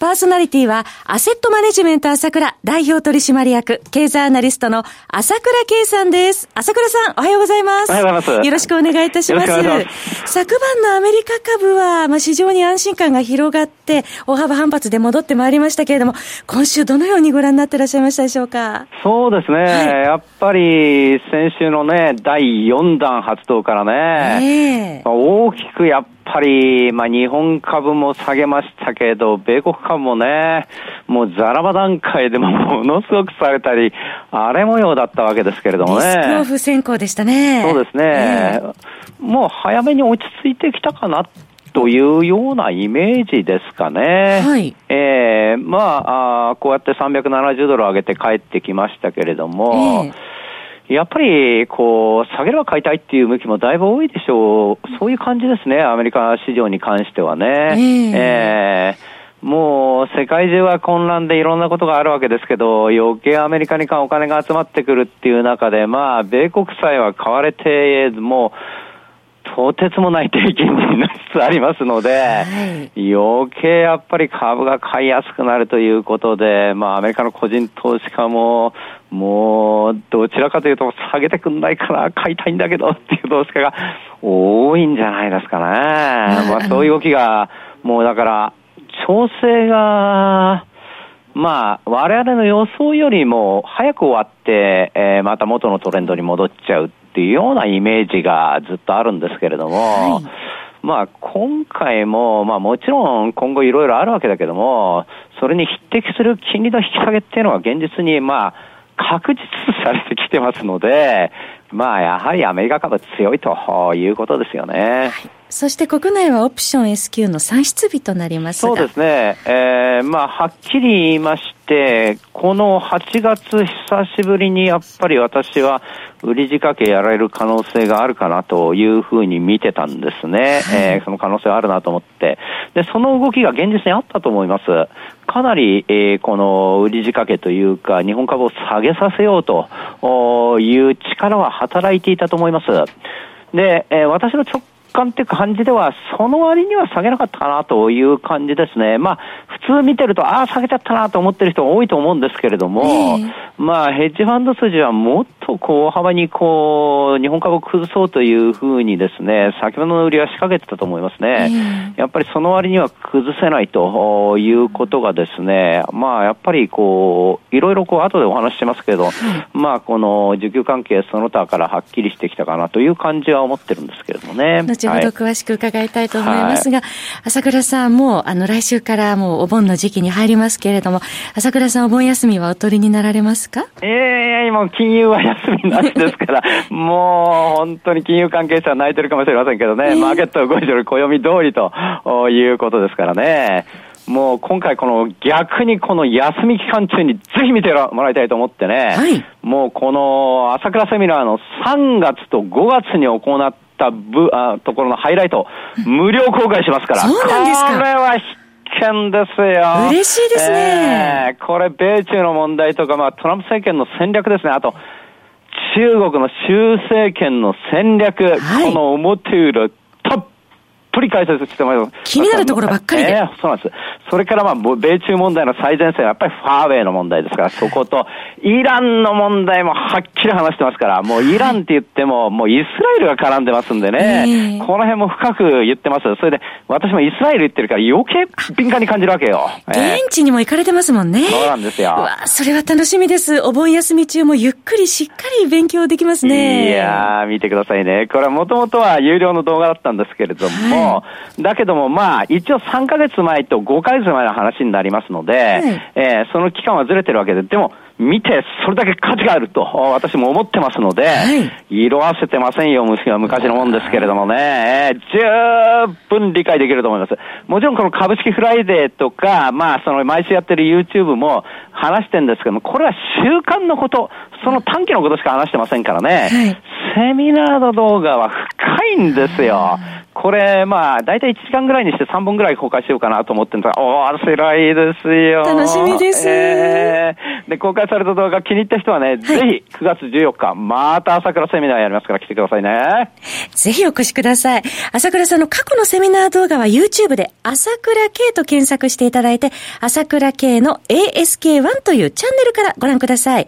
パーソナリティは、アセットマネジメント朝倉代表取締役、経済アナリストの朝倉圭さんです。朝倉さん、おはようございます。おはようございます。よろしくお願いいたします。ます昨晩のアメリカ株は、まあ、市場に安心感が広がって、大幅反発で戻ってまいりましたけれども、今週どのようにご覧になっていらっしゃいましたでしょうか？そうですね。はい、やっぱり、先週のね、第4弾発動からね、えー、大きくやっぱり、まあ、日本株も下げましたけど、米国株もね、もうザラバ段階でもものすごく下げたり、荒れ模様だったわけですけれどもね。リスクオフ先行でしたね。そうですね。えー、もう早めに落ち着いてきたかなというようなイメージですかね。はい。ええー、まああ、こうやって370ドル上げて帰ってきましたけれども、えーやっぱり、こう、下げれば買いたいっていう向きもだいぶ多いでしょう。そういう感じですね、アメリカ市場に関してはね。えー、えー、もう、世界中は混乱でいろんなことがあるわけですけど、余計アメリカにお金が集まってくるっていう中で、まあ、米国債は買われて、もう、とてつもない低金利になりつつありますので、はい、余計やっぱり株が買いやすくなるということで、まあアメリカの個人投資家も、もう、どちらかというと下げてくんないから買いたいんだけどっていう投資家が多いんじゃないですかね。まあそういう動きが、もうだから、調整が、まあ、我々の予想よりも早く終わって、えー、また元のトレンドに戻っちゃうっていうようなイメージがずっとあるんですけれども、はい、まあ、今回も、まあもちろん今後いろいろあるわけだけども、それに匹敵する金利の引き下げっていうのは現実に、まあ、確実されてきてますので、まあ、やはりアメリカ株強いということですよね。はいそして国内はオプション S q の算出日となりますそうですね。えー、まあ、はっきり言いまして、この8月久しぶりにやっぱり私は売り仕掛けやられる可能性があるかなというふうに見てたんですね。はい、えー、その可能性あるなと思って。で、その動きが現実にあったと思います。かなり、えー、この売り仕掛けというか、日本株を下げさせようという力は働いていたと思います。で、えー、私の直感っていう感じでは、その割には下げなかったかなという感じですね。まあ、普通見てると、ああ、下げちゃったなと思ってる人が多いと思うんですけれども、えー、まあ、ヘッジファンド筋はもっとこう、大幅にこう、日本株を崩そうというふうにですね、先ほどの売りは仕掛けてたと思いますね。えー、やっぱりその割には崩せないということがですね、まあ、やっぱりこう、いろいろこう、後でお話ししますけど、まあ、この需給関係その他からはっきりしてきたかなという感じは思ってるんですけれどもね。後ほど詳しく伺いたいと思いますが、はい、朝倉さん、もう、あの、来週からもうお盆の時期に入りますけれども、朝倉さん、お盆休みはお取りになられますか？ええー、今、金融は休みなしですから、もう、本当に金融関係者は泣いてるかもしれませんけどね、え。ー、マーケット動いてる暦通りということですからね。もう今回この逆にこの休み期間中にぜひ見てもらいたいと思ってね、はい、もうこの朝倉セミナーの3月と5月に行った部あところのハイライト、無料公開しますから。そうなんですかこれは必見ですよ。嬉しいですね。えー、これ、米中の問題とか、まあ、トランプ政権の戦略ですね。あと、中国の習政権の戦略、はい、この表裏ぷり解説してます。気になるところばっかりで。えー、そうなんです。それからまあ、米中問題の最前線はやっぱりファーウェイの問題ですから、そこと、イランの問題もはっきり話してますから、もうイランって言っても、もうイスラエルが絡んでますんでね、この辺も深く言ってます。それで、私もイスラエル行ってるから余計敏感に感じるわけよ。現地にも行かれてますもんね。そうなんですよ。わそれは楽しみです。お盆休み中もゆっくりしっかり勉強できますね。いやー、見てくださいね。これはもともとは有料の動画だったんですけれども、はい、だけどもまあ、一応3ヶ月前と5ヶ月前の話になりますので、はい、えー、その期間はずれてるわけで、でも、見て、それだけ価値があると、私も思ってますので、はい、色あせてませんよ、昔のもんですけれどもね、十分理解できると思います。もちろんこの株式フライデーとか、まあ、その毎週やってる YouTube も話してるんですけども、これは週間のこと、その短期のことしか話してませんからね、はい、セミナーの動画は深いんですよ。これ、まあ、大体1時間ぐらいにして3本ぐらい公開しようかなと思ってるんですが、おー、らいですよ。楽しみです。えー、で、公開された動画気に入った人はね、はい、ぜひ9月14日、また朝倉セミナーやりますから来てくださいね。ぜひお越しください。朝倉さんの過去のセミナー動画は YouTube で朝倉慶と検索していただいて、朝倉慶の ASK1 というチャンネルからご覧ください。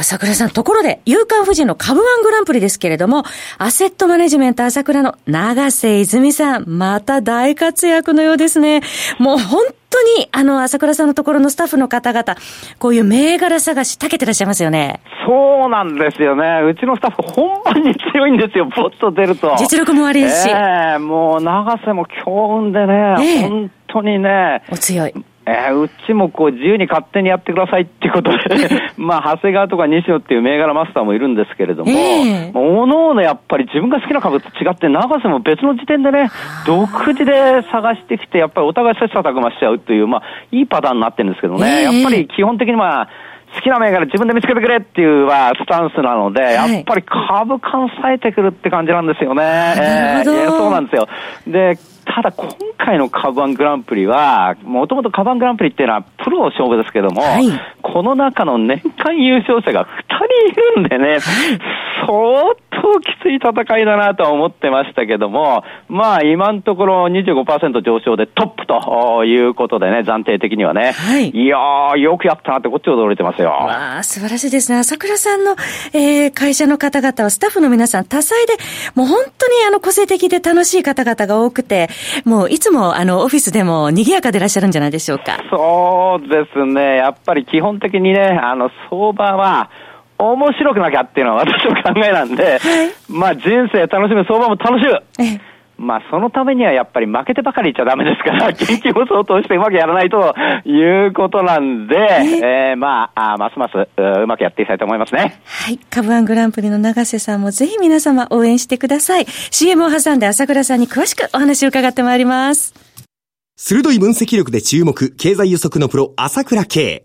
朝倉さん、ところで、夕刊富士の株ワングランプリですけれども、アセットマネジメント朝倉の長瀬泉さん、また大活躍のようですね。もう本当に、あの、朝倉さんのところのスタッフの方々、こういう銘柄探し、たけてらっしゃいますよね。そうなんですよね。うちのスタッフ、本番に強いんですよ、ポッと出ると。実力もありですし。ええー、もう、長瀬も強運でね、えー、本当にね。お強い。えー、うちもこう自由に勝手にやってくださいっていうことで まあ、長谷川とか西野っていう銘柄マスターもいるんですけれども、えー、おのおのやっぱり自分が好きな株と違って、長瀬も別の時点でね、独自で探してきて、やっぱりお互い切磋琢磨しちゃうという、まあ、いいパターンになってるんですけどね、えー、やっぱり基本的にまあ、好きな銘柄自分で見つけてくれっていうはスタンスなので、やっぱり株感さえてくるって感じなんですよね。えー、そうなんですよ。で、ただ今回のカバングランプリは、もともとカバングランプリっていうのはプロの勝負ですけども、はい、この中の年間優勝者が2人いるんでね、相当きつい戦いだなとは思ってましたけども、まあ今のところ25%上昇でトップということでね、暫定的にはね。はい。いやー、よくやったなってこっち驚いてますよ。わあ、素晴らしいですね。朝倉さんの、えー、会社の方々は、スタッフの皆さん多彩で、もう本当にあの個性的で楽しい方々が多くて、もういつもあのオフィスでも賑やかでいらっしゃるんじゃないでしょうか。そうですね。やっぱり基本的にね、あの相場は、面白くなきゃっていうのは私の考えなんで、はい、まあ人生楽しむ、相場も楽しむ。まあそのためにはやっぱり負けてばかりいっちゃダメですから、研究を相当してうまくやらないということなんで、えー、まああ、ますますうまくやっていきたいと思いますね。はい。株ワングランプリの永瀬さんもぜひ皆様応援してください。CM を挟んで朝倉さんに詳しくお話を伺ってまいります。鋭い分析力で注目、経済予測のプロ、朝倉慶。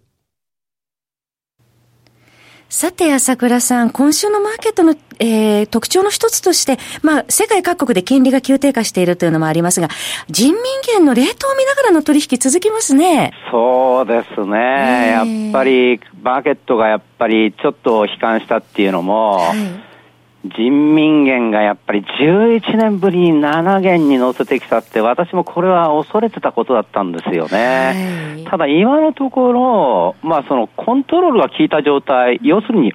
さて、朝倉さん、今週のマーケットの、えー、特徴の一つとして、まあ、世界各国で金利が急低下しているというのもありますが、人民元のレートを見ながらの取引続きますね。そうですね。やっぱり、マーケットがやっぱりちょっと悲観したっていうのも、はい人民元がやっぱり11年ぶりに7元に乗せてきたって、私もこれは恐れてたことだったんですよね。はい、ただ今のところ、まあそのコントロールが効いた状態、要するに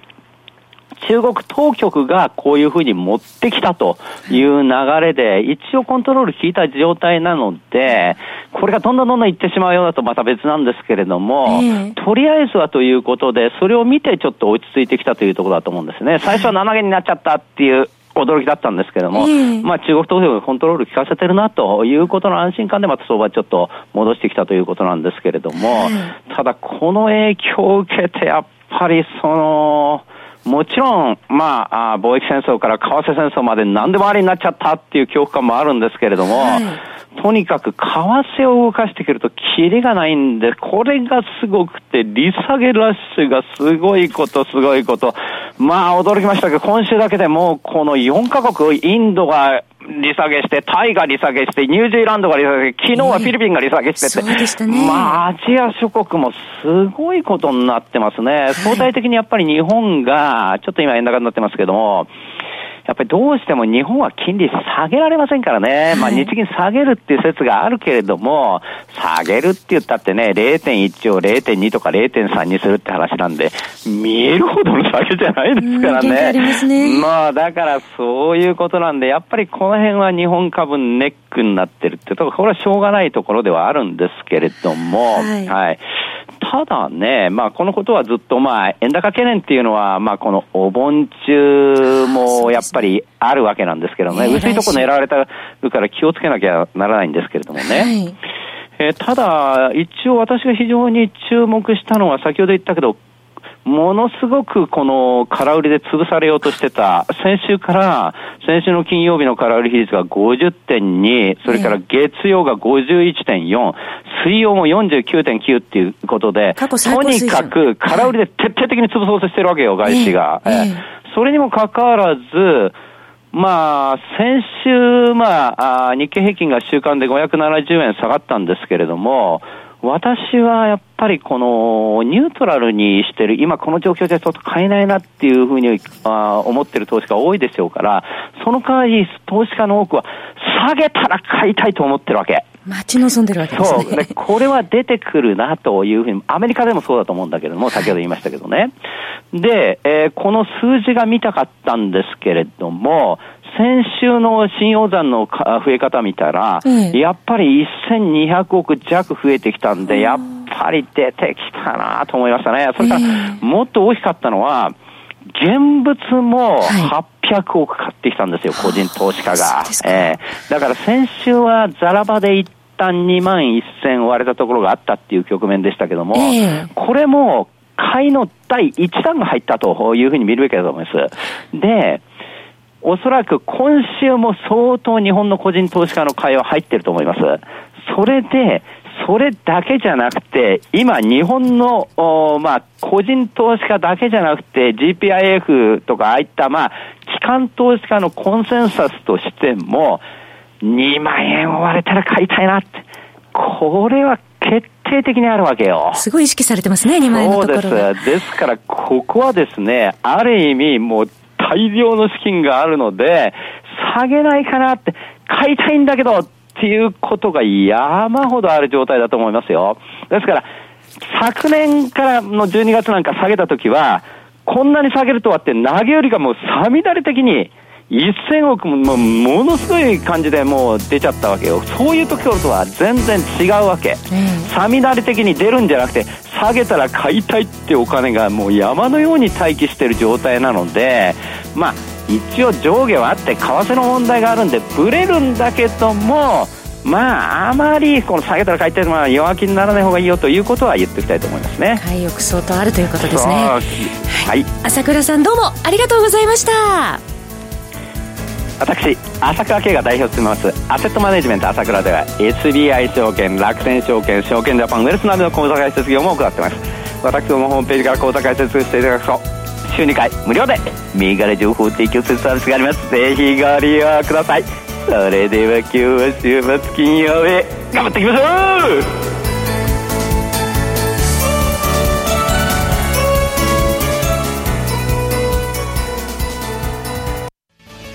中国当局がこういうふうに持ってきたという流れで、一応コントロール効いた状態なので、これがどんどんどんどんいってしまうようだとまた別なんですけれども、えー、とりあえずはということで、それを見てちょっと落ち着いてきたというところだと思うんですね。最初は7元になっちゃったっていう驚きだったんですけども、えー、まあ中国当局がコントロール効かせてるなということの安心感でまた相場ちょっと戻してきたということなんですけれども、ただこの影響を受けてやっぱりその、もちろん、まあ、貿易戦争から為替戦争まで何でもありになっちゃったっていう恐怖感もあるんですけれども、はい、とにかく為替を動かしてくるとキリがないんで、これがすごくて、利下げラッシュがすごいこと、すごいこと。まあ、驚きましたけど、今週だけでもうこの4カ国、インドが利下げして、タイが利下げして、ニュージーランドが利下げ昨日はフィリピンが利下げしてて、えーね、まあ、アジア諸国もすごいことになってますね。相対的にやっぱり日本が、ちょっと今円高になってますけども、やっぱりどうしても日本は金利下げられませんからね。まあ日銀下げるっていう説があるけれども、下げるって言ったってね、0.1を0.2とか0.3にするって話なんで、見えるほどの下げじゃないですからね。ね。まあだからそういうことなんで、やっぱりこの辺は日本株ネックになってるってところ、これはしょうがないところではあるんですけれども、はい、はいただね、まあ、このことはずっと、まあ、円高懸念っていうのは、まあ、このお盆中もやっぱりあるわけなんですけどね、薄いとこ狙われたるから気をつけなきゃならないんですけれどもね。はい。えー、ただ、一応私が非常に注目したのは、先ほど言ったけど、ものすごくこの空売りで潰されようとしてた、先週から、先週の金曜日の空売り比率が50.2、それから月曜が51.4、水曜も49.9っていうことで、とにかく空売りで徹底的に潰そうとしてるわけよ、外資が。えー、それにもかかわらず、まあ、先週、まあ、日経平均が週間で570円下がったんですけれども、私はやっぱりこのニュートラルにしてる、今この状況でちょっと買えないなっていうふうにあ思ってる投資家多いでしょうから、その代わり投資家の多くは下げたら買いたいと思ってるわけ。待ち望んでるわけですね。そう。で、これは出てくるなというふうに、アメリカでもそうだと思うんだけれども、先ほど言いましたけどね。で、えー、この数字が見たかったんですけれども、先週の信用残の増え方見たら、やっぱり1200億弱増えてきたんで、やっぱり出てきたなと思いましたね。それから、もっと大きかったのは、現物も800億買ってきたんですよ、個人投資家が。えー、だから先週はザラバで一旦2万1000割れたところがあったっていう局面でしたけども、これも買いの第1弾が入ったというふうに見るべきだと思います。で、おそらく今週も相当日本の個人投資家の買いは入ってると思います。それで、それだけじゃなくて、今、日本の、まあ、個人投資家だけじゃなくて、GPIF とか、ああいった、まあ、機関投資家のコンセンサスとしても、2万円を割れたら買いたいなって。これは決定的にあるわけよ。すごい意識されてますね、2万円のところそうです。ですから、ここはですね、ある意味、もう大量の資金があるので、下げないかなって、買いたいんだけどっていうことが山ほどある状態だと思いますよ。ですから、昨年からの12月なんか下げたときは、こんなに下げるとはって、投げよりがもうさみだれ的に、1000億もものすごい感じでもう出ちゃったわけよ。そういう時とは全然違うわけ。さみだれ的に出るんじゃなくて、下げたら買いたいってお金がもう山のように待機してる状態なので、まあ、一応上下はあって為替の問題があるんでブレるんだけどもまああまりこの下げたら買いたいのは弱気にならない方がいいよということは言っておきたいと思いますね。買い欲相当あるということですね。はい。朝倉さんどうもありがとうございました私朝倉慶が代表を務めますアセットマネジメント朝倉では SBI 証券楽天証券証券ジャパンウェルスなどの口座開設業務を行っています。私どもホームページから口座開設していただくと週2回無料で銘柄情報提供するサービスがあります。ぜひご利用ください。それでは今日は週末金曜日頑張っていきましょう